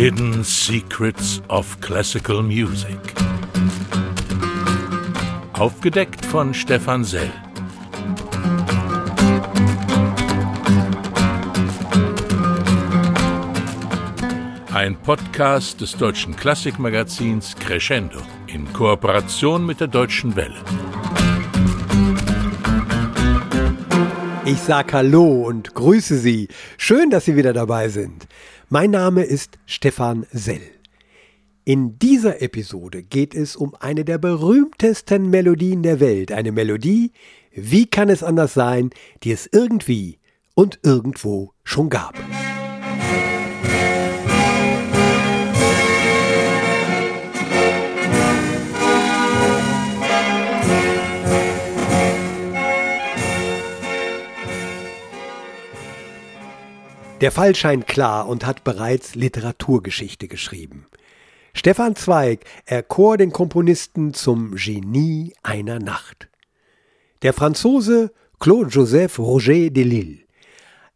Hidden Secrets of Classical Music. Aufgedeckt von Stefan Sell. Ein Podcast des deutschen Klassikmagazins Crescendo in Kooperation mit der Deutschen Welle. Ich sag Hallo und grüße Sie. Schön, dass Sie wieder dabei sind. Mein Name ist Stefan Sell. In dieser Episode geht es um eine der berühmtesten Melodien der Welt. Eine Melodie, wie kann es anders sein, die es irgendwie und irgendwo schon gab. Der Fall scheint klar und hat bereits Literaturgeschichte geschrieben. Stefan Zweig erkor den Komponisten zum Genie einer Nacht. Der Franzose Claude-Joseph Roger de Lille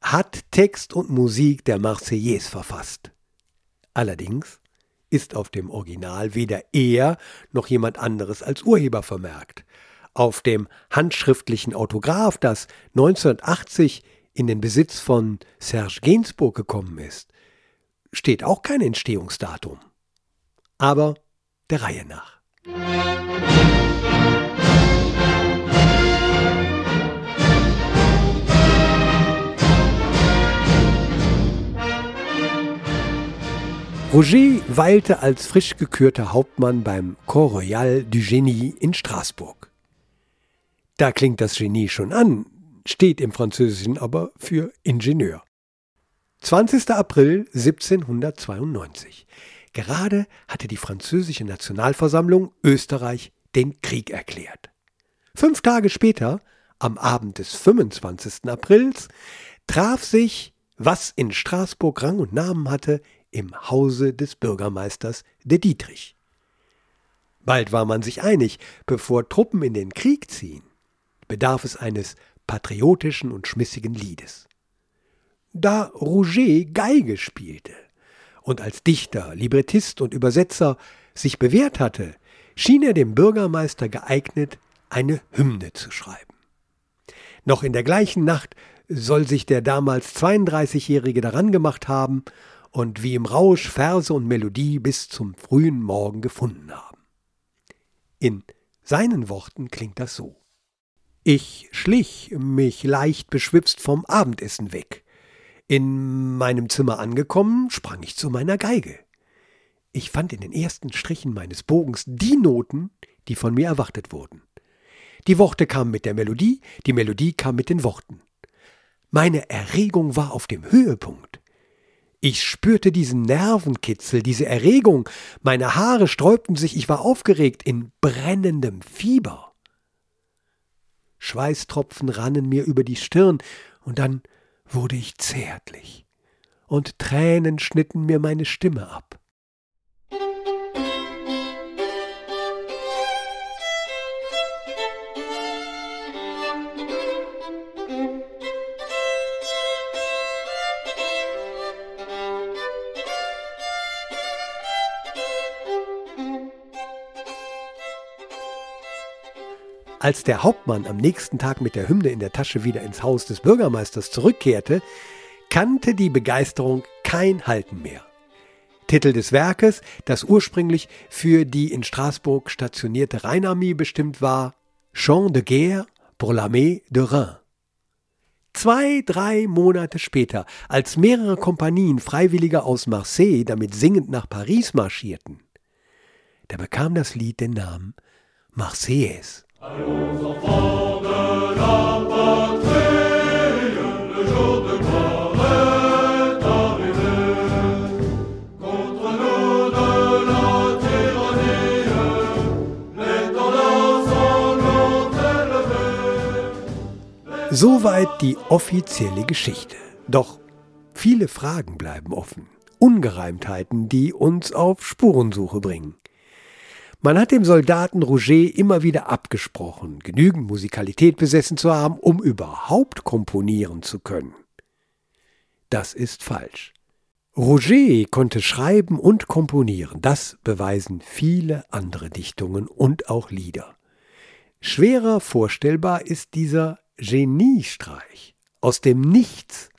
hat Text und Musik der Marseillaise verfasst. Allerdings ist auf dem Original weder er noch jemand anderes als Urheber vermerkt. Auf dem handschriftlichen Autograph, das 1980 in den Besitz von Serge Gainsbourg gekommen ist, steht auch kein Entstehungsdatum. Aber der Reihe nach. Roger weilte als frisch gekürter Hauptmann beim Corps Royal du Genie in Straßburg. Da klingt das Genie schon an, steht im Französischen aber für Ingenieur. 20. April 1792. Gerade hatte die französische Nationalversammlung Österreich den Krieg erklärt. Fünf Tage später, am Abend des 25. Aprils, traf sich, was in Straßburg Rang und Namen hatte, im Hause des Bürgermeisters de Dietrich. Bald war man sich einig, bevor Truppen in den Krieg ziehen, bedarf es eines patriotischen und schmissigen Liedes. Da Rouget Geige spielte und als Dichter, Librettist und Übersetzer sich bewährt hatte, schien er dem Bürgermeister geeignet, eine Hymne zu schreiben. Noch in der gleichen Nacht soll sich der damals 32-Jährige daran gemacht haben und wie im Rausch Verse und Melodie bis zum frühen Morgen gefunden haben. In seinen Worten klingt das so. Ich schlich mich leicht beschwipst vom Abendessen weg. In meinem Zimmer angekommen, sprang ich zu meiner Geige. Ich fand in den ersten Strichen meines Bogens die Noten, die von mir erwartet wurden. Die Worte kamen mit der Melodie, die Melodie kam mit den Worten. Meine Erregung war auf dem Höhepunkt. Ich spürte diesen Nervenkitzel, diese Erregung, meine Haare sträubten sich, ich war aufgeregt in brennendem Fieber. Schweißtropfen rannen mir über die Stirn, und dann wurde ich zärtlich, und Tränen schnitten mir meine Stimme ab. Als der Hauptmann am nächsten Tag mit der Hymne in der Tasche wieder ins Haus des Bürgermeisters zurückkehrte, kannte die Begeisterung kein Halten mehr. Titel des Werkes, das ursprünglich für die in Straßburg stationierte Rheinarmee bestimmt war, Chant de guerre pour l'armée de Rhin. Zwei, drei Monate später, als mehrere Kompanien Freiwilliger aus Marseille damit singend nach Paris marschierten, da bekam das Lied den Namen Marseillaise. Soweit die offizielle Geschichte. Doch viele Fragen bleiben offen. Ungereimtheiten, die uns auf Spurensuche bringen. Man hat dem Soldaten Roger immer wieder abgesprochen, genügend Musikalität besessen zu haben, um überhaupt komponieren zu können. Das ist falsch. Roger konnte schreiben und komponieren, das beweisen viele andere Dichtungen und auch Lieder. Schwerer vorstellbar ist dieser Geniestreich aus dem Nichts.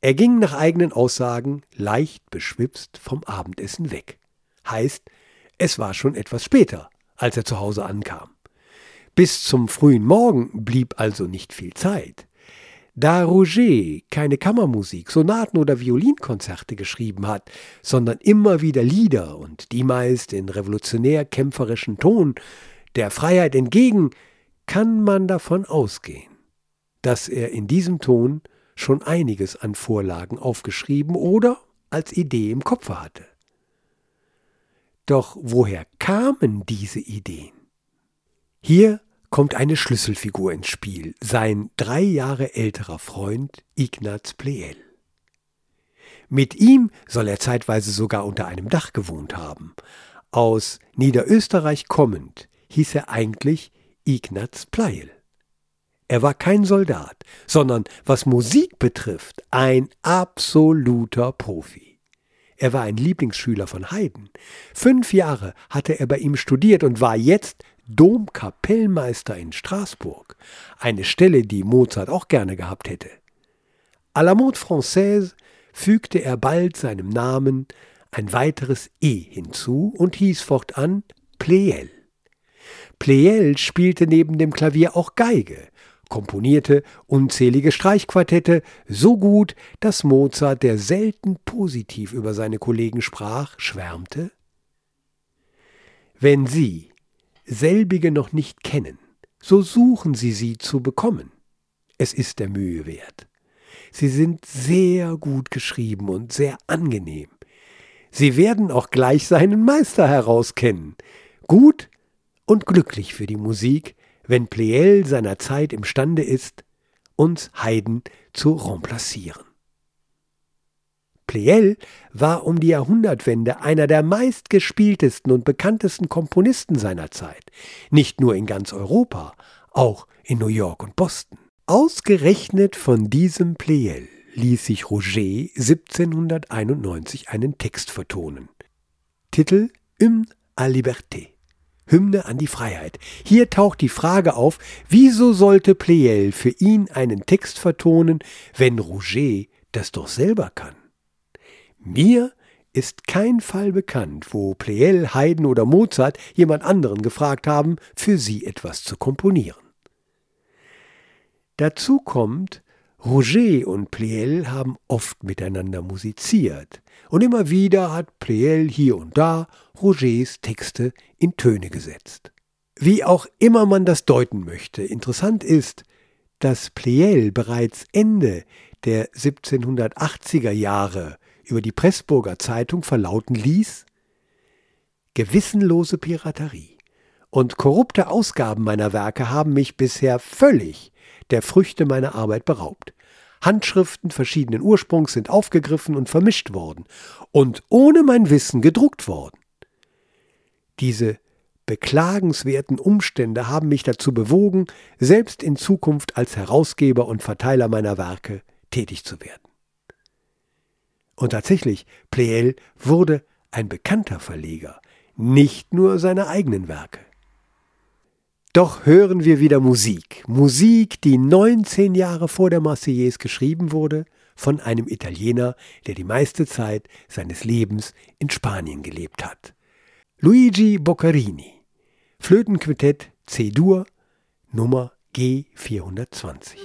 Er ging nach eigenen Aussagen leicht beschwipst vom Abendessen weg. Heißt, es war schon etwas später, als er zu Hause ankam. Bis zum frühen Morgen blieb also nicht viel Zeit. Da Roger keine Kammermusik, Sonaten oder Violinkonzerte geschrieben hat, sondern immer wieder Lieder und die meist in revolutionär kämpferischen Ton der Freiheit entgegen, kann man davon ausgehen, dass er in diesem Ton schon einiges an Vorlagen aufgeschrieben oder als Idee im Kopfe hatte. Doch woher kamen diese Ideen? Hier kommt eine Schlüsselfigur ins Spiel, sein drei Jahre älterer Freund Ignaz Pleyel. Mit ihm soll er zeitweise sogar unter einem Dach gewohnt haben. Aus Niederösterreich kommend hieß er eigentlich Ignaz Pleyel. Er war kein Soldat, sondern was Musik betrifft, ein absoluter Profi. Er war ein Lieblingsschüler von Haydn. Fünf Jahre hatte er bei ihm studiert und war jetzt Domkapellmeister in Straßburg, eine Stelle, die Mozart auch gerne gehabt hätte. À la mode française fügte er bald seinem Namen ein weiteres E hinzu und hieß fortan Pleyel. Pleyel spielte neben dem Klavier auch Geige, komponierte unzählige Streichquartette, so gut, dass Mozart, der selten positiv über seine Kollegen sprach, schwärmte Wenn Sie selbige noch nicht kennen, so suchen Sie sie zu bekommen. Es ist der Mühe wert. Sie sind sehr gut geschrieben und sehr angenehm. Sie werden auch gleich seinen Meister herauskennen. Gut und glücklich für die Musik, wenn Pleyel seiner Zeit imstande ist, uns Haydn zu remplacieren. Pleyel war um die Jahrhundertwende einer der meistgespieltesten und bekanntesten Komponisten seiner Zeit, nicht nur in ganz Europa, auch in New York und Boston. Ausgerechnet von diesem Pleyel ließ sich Roger 1791 einen Text vertonen. Titel Hymne à Liberté. Hymne an die Freiheit. Hier taucht die Frage auf, wieso sollte Pleyel für ihn einen Text vertonen, wenn Roger das doch selber kann? Mir ist kein Fall bekannt, wo Pleyel, Haydn oder Mozart jemand anderen gefragt haben, für sie etwas zu komponieren. Dazu kommt, Roger und Pleyel haben oft miteinander musiziert, und immer wieder hat Pleyel hier und da Rogers Texte in Töne gesetzt. Wie auch immer man das deuten möchte, interessant ist, dass Pleyel bereits Ende der 1780er Jahre über die Pressburger Zeitung verlauten ließ, gewissenlose Piraterie und korrupte Ausgaben meiner Werke haben mich bisher völlig der Früchte meiner Arbeit beraubt. Handschriften verschiedenen Ursprungs sind aufgegriffen und vermischt worden und ohne mein Wissen gedruckt worden. Diese beklagenswerten Umstände haben mich dazu bewogen, selbst in Zukunft als Herausgeber und Verteiler meiner Werke tätig zu werden. Und tatsächlich, Pleyel wurde ein bekannter Verleger, nicht nur seine eigenen Werke. Doch hören wir wieder Musik. Musik, die 19 Jahre vor der Marseillaise geschrieben wurde, von einem Italiener, der die meiste Zeit seines Lebens in Spanien gelebt hat. Luigi Boccarini, Flötenquintett C-Dur, Nummer G420.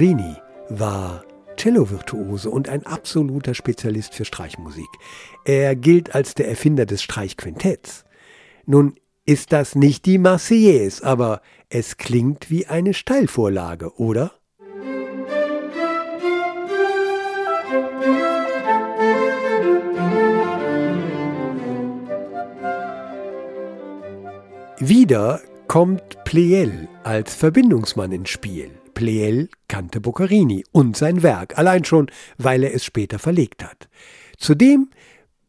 Boccarini war Cello-Virtuose und ein absoluter Spezialist für Streichmusik. Er gilt als der Erfinder des Streichquintetts. Nun ist das nicht die Marseillaise, aber es klingt wie eine Steilvorlage, oder? Wieder kommt Pleyel als Verbindungsmann ins Spiel. Pleyel kannte Boccherini und sein Werk, allein schon, weil er es später verlegt hat. Zudem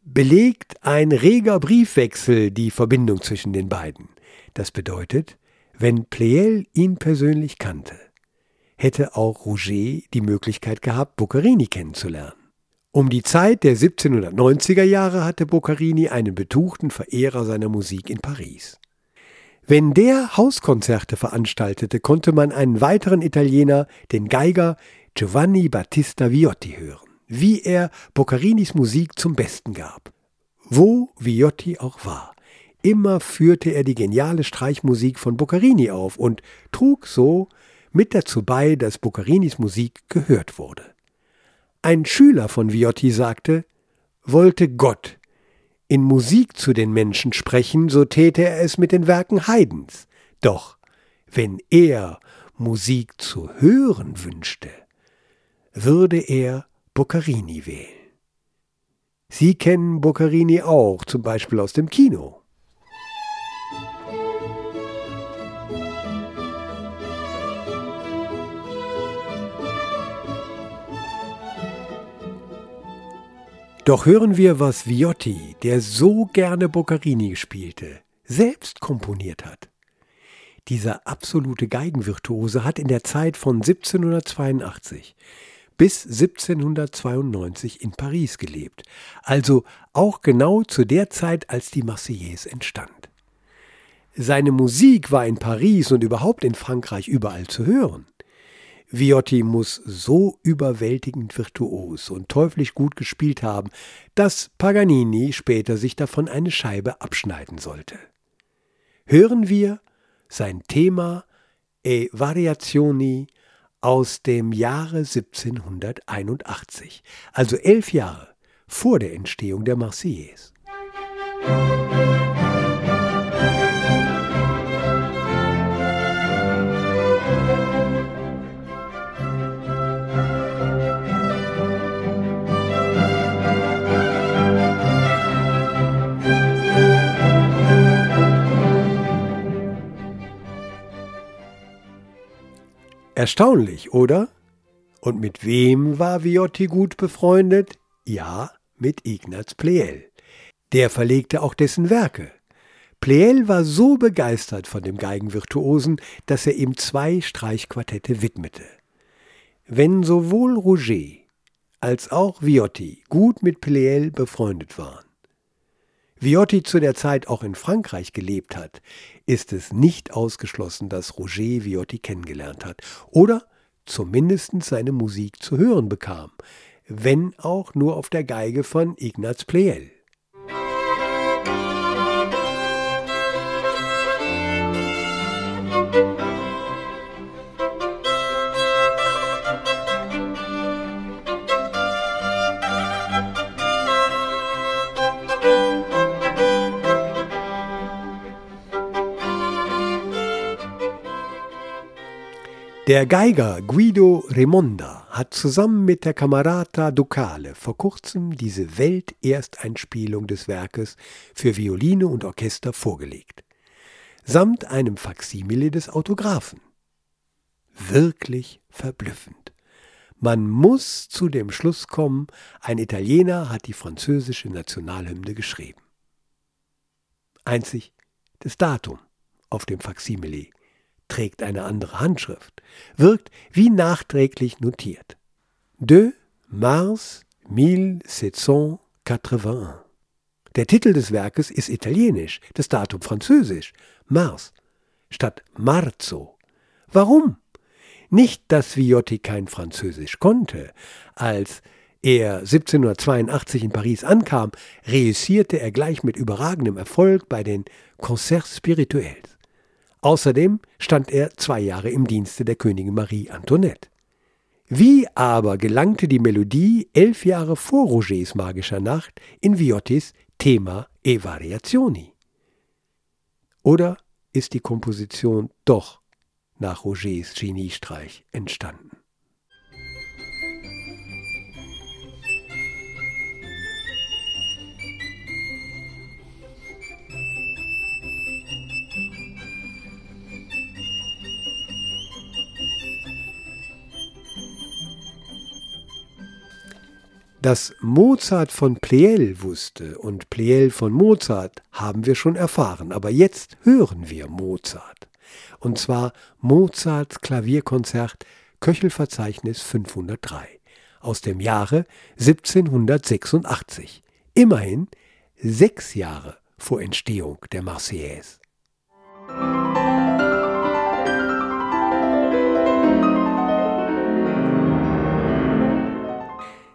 belegt ein reger Briefwechsel die Verbindung zwischen den beiden. Das bedeutet, wenn Pleyel ihn persönlich kannte, hätte auch Roger die Möglichkeit gehabt, Boccherini kennenzulernen. Um die Zeit der 1790er Jahre hatte Boccherini einen betuchten Verehrer seiner Musik in Paris. Wenn der Hauskonzerte veranstaltete, konnte man einen weiteren Italiener, den Geiger Giovanni Battista Viotti, hören, wie er Boccarinis Musik zum Besten gab. Wo Viotti auch war, immer führte er die geniale Streichmusik von Boccarini auf und trug so mit dazu bei, dass Boccarinis Musik gehört wurde. Ein Schüler von Viotti sagte, wollte Gott in Musik zu den Menschen sprechen, so täte er es mit den Werken Haydns. Doch wenn er Musik zu hören wünschte, würde er Boccarini wählen. Sie kennen Boccarini auch, zum Beispiel aus dem Kino. Doch hören wir, was Viotti, der so gerne Boccherini spielte, selbst komponiert hat. Dieser absolute Geigenvirtuose hat in der Zeit von 1782 bis 1792 in Paris gelebt, also auch genau zu der Zeit, als die Marseillaise entstand. Seine Musik war in Paris und überhaupt in Frankreich überall zu hören. Viotti muss so überwältigend virtuos und teuflisch gut gespielt haben, dass Paganini später sich davon eine Scheibe abschneiden sollte. Hören wir sein Thema E Variazioni aus dem Jahre 1781, also elf Jahre vor der Entstehung der Marseillaise. Erstaunlich, oder? Und mit wem war Viotti gut befreundet? Ja, mit Ignaz Pleyel. Der verlegte auch dessen Werke. Pleyel war so begeistert von dem Geigenvirtuosen, dass er ihm zwei Streichquartette widmete. Wenn sowohl Roger als auch Viotti gut mit Pleyel befreundet waren, Viotti zu der Zeit auch in Frankreich gelebt hat, ist es nicht ausgeschlossen, dass Roger Viotti kennengelernt hat oder zumindest seine Musik zu hören bekam, wenn auch nur auf der Geige von Ignaz Pleyel. Der Geiger Guido Remonda hat zusammen mit der Camerata Ducale vor kurzem diese Weltersteinspielung des Werkes für Violine und Orchester vorgelegt, samt einem Faksimile des Autographen. Wirklich verblüffend. Man muss zu dem Schluss kommen, ein Italiener hat die französische Nationalhymne geschrieben. Einzig das Datum auf dem Faksimile trägt eine andere Handschrift, wirkt wie nachträglich notiert. De Mars 1781. Der Titel des Werkes ist italienisch, das Datum französisch, Mars, statt Marzo. Warum? Nicht, dass Viotti kein Französisch konnte. Als er 1782 in Paris ankam, reüssierte er gleich mit überragendem Erfolg bei den Concerts Spirituels. Außerdem stand er zwei Jahre im Dienste der Königin Marie Antoinette. Wie aber gelangte die Melodie elf Jahre vor Rogers magischer Nacht in Viottis Thema e Variazioni? Oder ist die Komposition doch nach Rogers Geniestreich entstanden? Dass Mozart von Pleyel wusste und Pleyel von Mozart, haben wir schon erfahren, aber jetzt hören wir Mozart. Und zwar Mozarts Klavierkonzert Köchelverzeichnis 503 aus dem Jahre 1786. Immerhin sechs Jahre vor Entstehung der Marseillaise.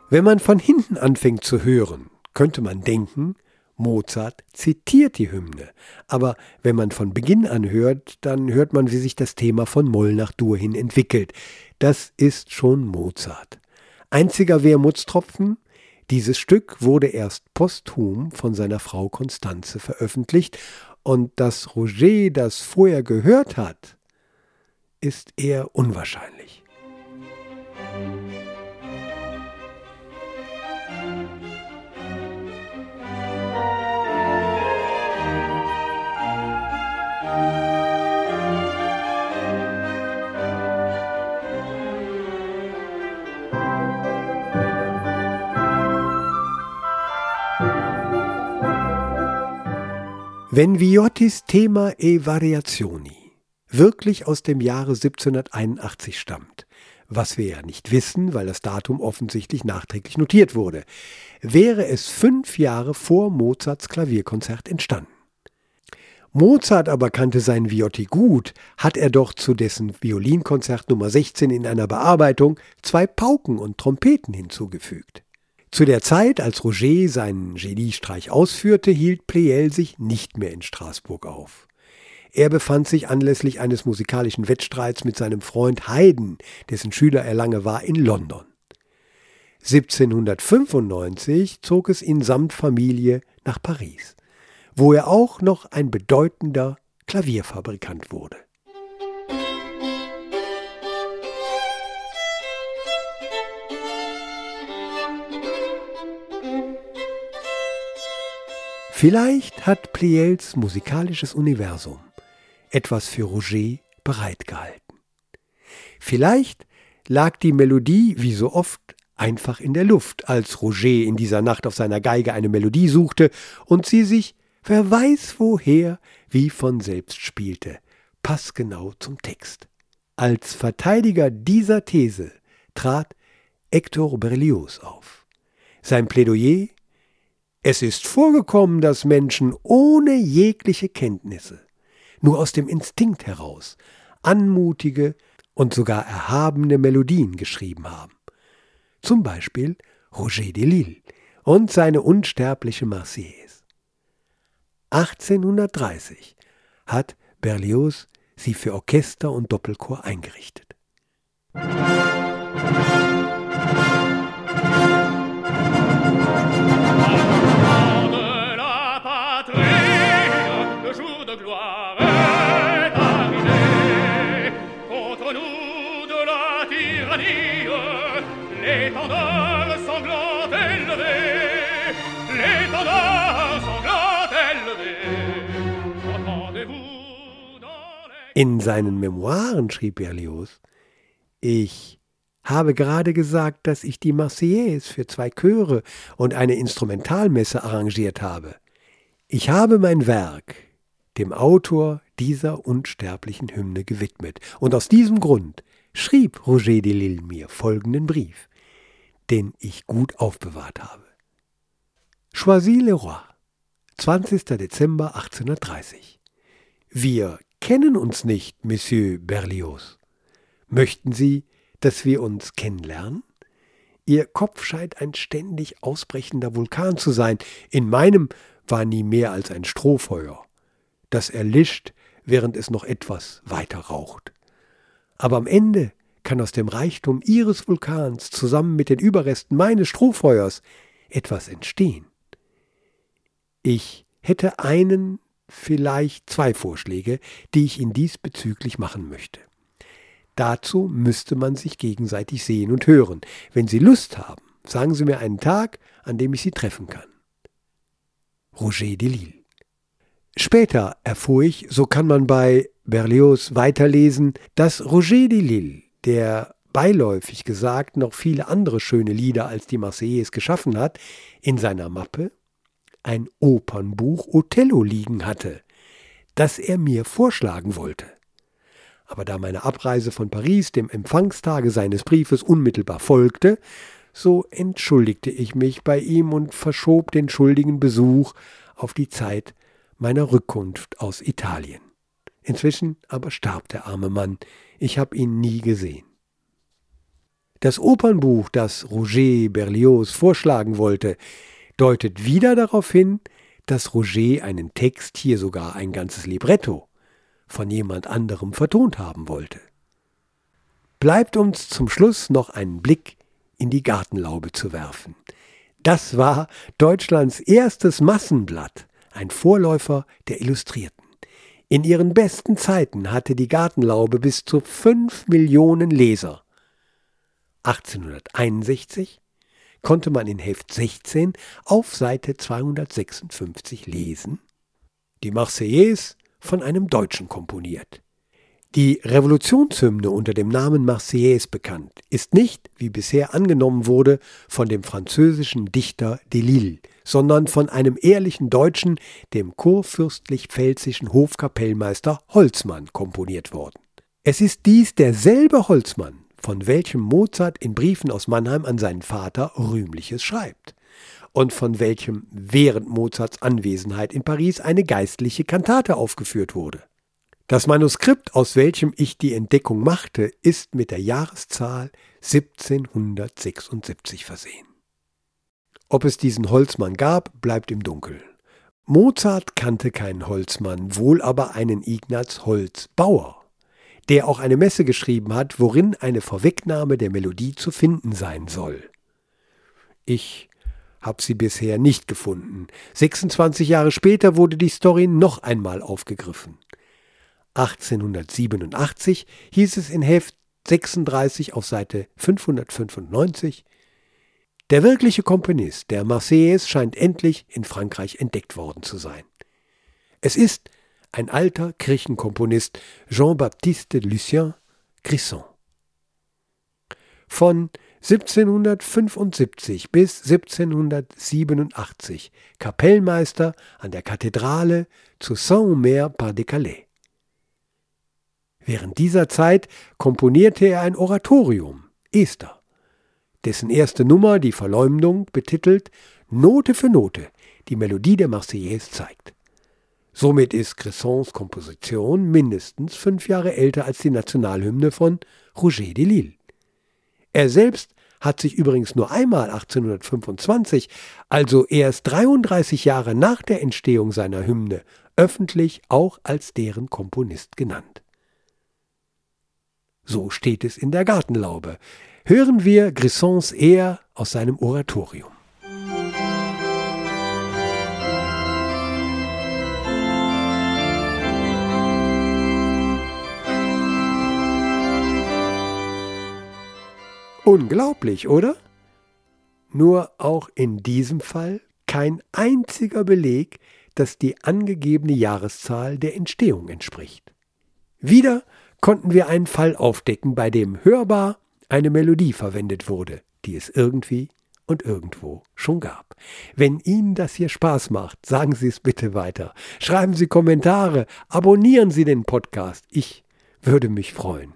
Wenn man von hinten anfängt zu hören, könnte man denken, Mozart zitiert die Hymne. Aber wenn man von Beginn an hört, dann hört man, wie sich das Thema von Moll nach Dur hin entwickelt. Das ist schon Mozart. Einziger Wermutstropfen, dieses Stück wurde erst posthum von seiner Frau Konstanze veröffentlicht und dass Roger das vorher gehört hat, ist eher unwahrscheinlich. Wenn Viottis Thema e Variazioni wirklich aus dem Jahre 1781 stammt, was wir ja nicht wissen, weil das Datum offensichtlich nachträglich notiert wurde, wäre es fünf Jahre vor Mozarts Klavierkonzert entstanden. Mozart aber kannte seinen Viotti gut, hat er doch zu dessen Violinkonzert Nummer 16 in einer Bearbeitung zwei Pauken und Trompeten hinzugefügt. Zu der Zeit, als Roger seinen Geniestreich ausführte, hielt Pleyel sich nicht mehr in Straßburg auf. Er befand sich anlässlich eines musikalischen Wettstreits mit seinem Freund Haydn, dessen Schüler er lange war, in London. 1795 zog es ihn samt Familie nach Paris, wo er auch noch ein bedeutender Klavierfabrikant wurde. Vielleicht hat Pliels musikalisches Universum etwas für Roger bereitgehalten. Vielleicht lag die Melodie, wie so oft, einfach in der Luft, als Roger in dieser Nacht auf seiner Geige eine Melodie suchte und sie sich, wer weiß woher, wie von selbst spielte, passgenau zum Text. Als Verteidiger dieser These trat Hector Berlioz auf. Sein Plädoyer es ist vorgekommen, dass Menschen ohne jegliche Kenntnisse, nur aus dem Instinkt heraus, anmutige und sogar erhabene Melodien geschrieben haben. Zum Beispiel Roger de Lille und seine unsterbliche Marseillaise. 1830 hat Berlioz sie für Orchester und Doppelchor eingerichtet. In seinen Memoiren schrieb Berlioz, ich habe gerade gesagt, dass ich die Marseillaise für zwei Chöre und eine Instrumentalmesse arrangiert habe. Ich habe mein Werk dem Autor dieser unsterblichen Hymne gewidmet, und aus diesem Grund schrieb Roger de Lille mir folgenden Brief, den ich gut aufbewahrt habe. Choisy-le-Roi, 20. Dezember 1830. Wir kennen uns nicht, Monsieur Berlioz. Möchten Sie, dass wir uns kennenlernen? Ihr Kopf scheint ein ständig ausbrechender Vulkan zu sein. In meinem war nie mehr als ein Strohfeuer. Das erlischt, während es noch etwas weiter raucht. Aber am Ende kann aus dem Reichtum Ihres Vulkans zusammen mit den Überresten meines Strohfeuers etwas entstehen. Ich hätte einen vielleicht zwei Vorschläge, die ich Ihnen diesbezüglich machen möchte. Dazu müsste man sich gegenseitig sehen und hören. Wenn Sie Lust haben, sagen Sie mir einen Tag, an dem ich Sie treffen kann. Roger de Lille. Später erfuhr ich, so kann man bei Berlioz weiterlesen, dass Roger de Lille, der beiläufig gesagt noch viele andere schöne Lieder als die Marseillaise geschaffen hat, in seiner Mappe ein Opernbuch Othello liegen hatte, das er mir vorschlagen wollte. Aber da meine Abreise von Paris dem Empfangstage seines Briefes unmittelbar folgte, so entschuldigte ich mich bei ihm und verschob den schuldigen Besuch auf die Zeit meiner Rückkunft aus Italien. Inzwischen aber starb der arme Mann, ich habe ihn nie gesehen. Das Opernbuch, das Roger Berlioz vorschlagen wollte, deutet wieder darauf hin, dass Roger einen Text, hier sogar ein ganzes Libretto, von jemand anderem vertont haben wollte. Bleibt uns zum Schluss noch einen Blick in die Gartenlaube zu werfen. Das war Deutschlands erstes Massenblatt, ein Vorläufer der Illustrierten. In ihren besten Zeiten hatte die Gartenlaube bis zu fünf Millionen Leser. 1861 konnte man in Heft 16 auf Seite 256 lesen, die Marseillaise von einem Deutschen komponiert. Die Revolutionshymne unter dem Namen Marseillaise bekannt, ist nicht, wie bisher angenommen wurde, von dem französischen Dichter Delille, sondern von einem ehrlichen Deutschen, dem kurfürstlich-pfälzischen Hofkapellmeister Holzmann, komponiert worden. Es ist dies derselbe Holzmann, von welchem Mozart in Briefen aus Mannheim an seinen Vater Rühmliches schreibt und von welchem während Mozarts Anwesenheit in Paris eine geistliche Kantate aufgeführt wurde. Das Manuskript, aus welchem ich die Entdeckung machte, ist mit der Jahreszahl 1776 versehen. Ob es diesen Holzmann gab, bleibt im Dunkeln. Mozart kannte keinen Holzmann, wohl aber einen Ignaz Holzbauer der auch eine Messe geschrieben hat, worin eine Vorwegnahme der Melodie zu finden sein soll. Ich habe sie bisher nicht gefunden. 26 Jahre später wurde die Story noch einmal aufgegriffen. 1887 hieß es in Heft 36 auf Seite 595 Der wirkliche Komponist der Marseillaise scheint endlich in Frankreich entdeckt worden zu sein. Es ist ein alter Kirchenkomponist Jean-Baptiste Lucien Grisson. Von 1775 bis 1787 Kapellmeister an der Kathedrale zu Saint-Omer-par-des-Calais. Während dieser Zeit komponierte er ein Oratorium, Esther, dessen erste Nummer, die Verleumdung, betitelt Note für Note die Melodie der Marseillaise zeigt. Somit ist Cressons Komposition mindestens fünf Jahre älter als die Nationalhymne von Roger de Lille. Er selbst hat sich übrigens nur einmal 1825, also erst 33 Jahre nach der Entstehung seiner Hymne, öffentlich auch als deren Komponist genannt. So steht es in der Gartenlaube. Hören wir Grissons Ehr aus seinem Oratorium. Unglaublich, oder? Nur auch in diesem Fall kein einziger Beleg, dass die angegebene Jahreszahl der Entstehung entspricht. Wieder konnten wir einen Fall aufdecken, bei dem hörbar eine Melodie verwendet wurde, die es irgendwie und irgendwo schon gab. Wenn Ihnen das hier Spaß macht, sagen Sie es bitte weiter. Schreiben Sie Kommentare, abonnieren Sie den Podcast. Ich würde mich freuen.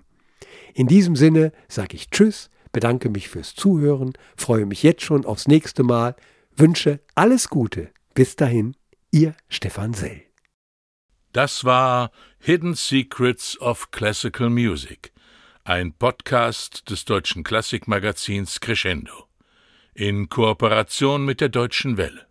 In diesem Sinne sage ich Tschüss bedanke mich fürs Zuhören, freue mich jetzt schon aufs nächste Mal, wünsche alles Gute. Bis dahin, Ihr Stefan Sell. Das war Hidden Secrets of Classical Music, ein Podcast des deutschen Klassikmagazins Crescendo in Kooperation mit der Deutschen Welle.